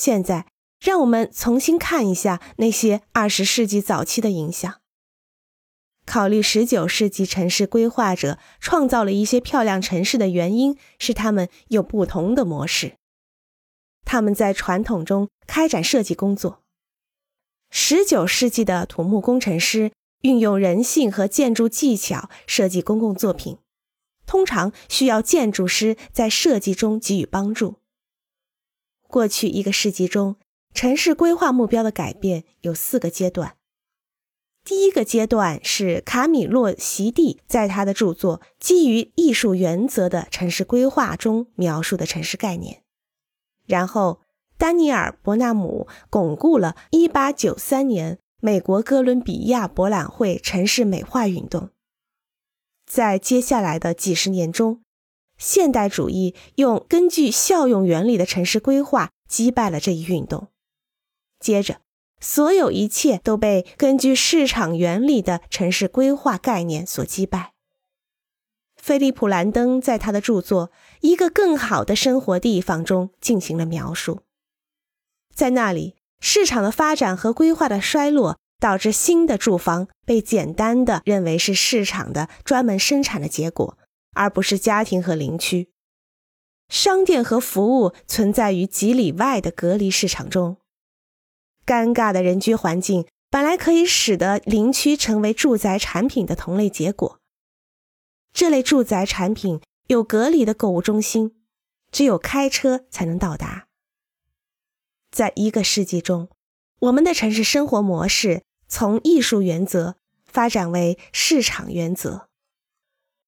现在，让我们重新看一下那些二十世纪早期的影响。考虑十九世纪城市规划者创造了一些漂亮城市的原因是他们有不同的模式。他们在传统中开展设计工作。十九世纪的土木工程师运用人性和建筑技巧设计公共作品，通常需要建筑师在设计中给予帮助。过去一个世纪中，城市规划目标的改变有四个阶段。第一个阶段是卡米洛·席蒂在他的著作《基于艺术原则的城市规划》中描述的城市概念。然后，丹尼尔·伯纳姆巩固了1893年美国哥伦比亚博览会城市美化运动。在接下来的几十年中，现代主义用根据效用原理的城市规划击败了这一运动。接着。所有一切都被根据市场原理的城市规划概念所击败。菲利普·兰登在他的著作《一个更好的生活地方》中进行了描述。在那里，市场的发展和规划的衰落导致新的住房被简单的认为是市场的专门生产的结果，而不是家庭和邻居。商店和服务存在于几里外的隔离市场中。尴尬的人居环境本来可以使得邻区成为住宅产品的同类结果。这类住宅产品有隔离的购物中心，只有开车才能到达。在一个世纪中，我们的城市生活模式从艺术原则发展为市场原则。